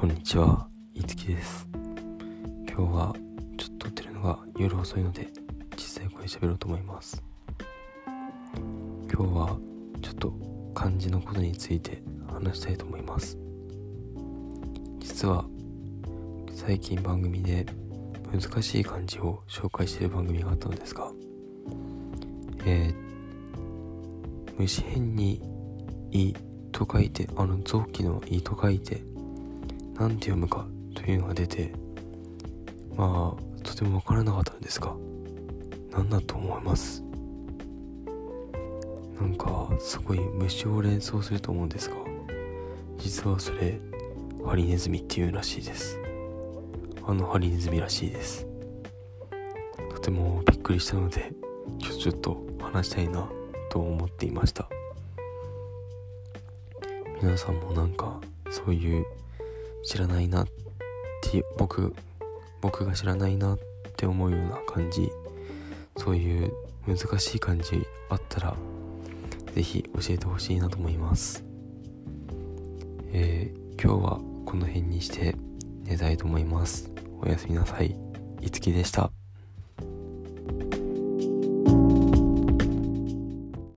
こんにちは、いつきです。今日はちょっと撮ってるのが夜遅いので小さい声で喋ろうと思います。今日はちょっと漢字のことについて話したいと思います。実は最近番組で難しい漢字を紹介している番組があったのですが、えー、虫編に「い」と書いてあの臓器の「い」と書いて何て読むかというのが出てまあとても分からなかったんですが何だと思います。なんかすごい虫を連想すると思うんですが実はそれハリネズミっていうらしいです。あのハリネズミらしいです。とてもびっくりしたので今日ちょっと話したいなと思っていました。皆さんもなんかそういう知らないなって僕僕が知らないなって思うような感じそういう難しい感じあったら是非教えてほしいなと思います。えー、今日はこの辺にして寝たいと思います。おやすみなさい。いつきでした。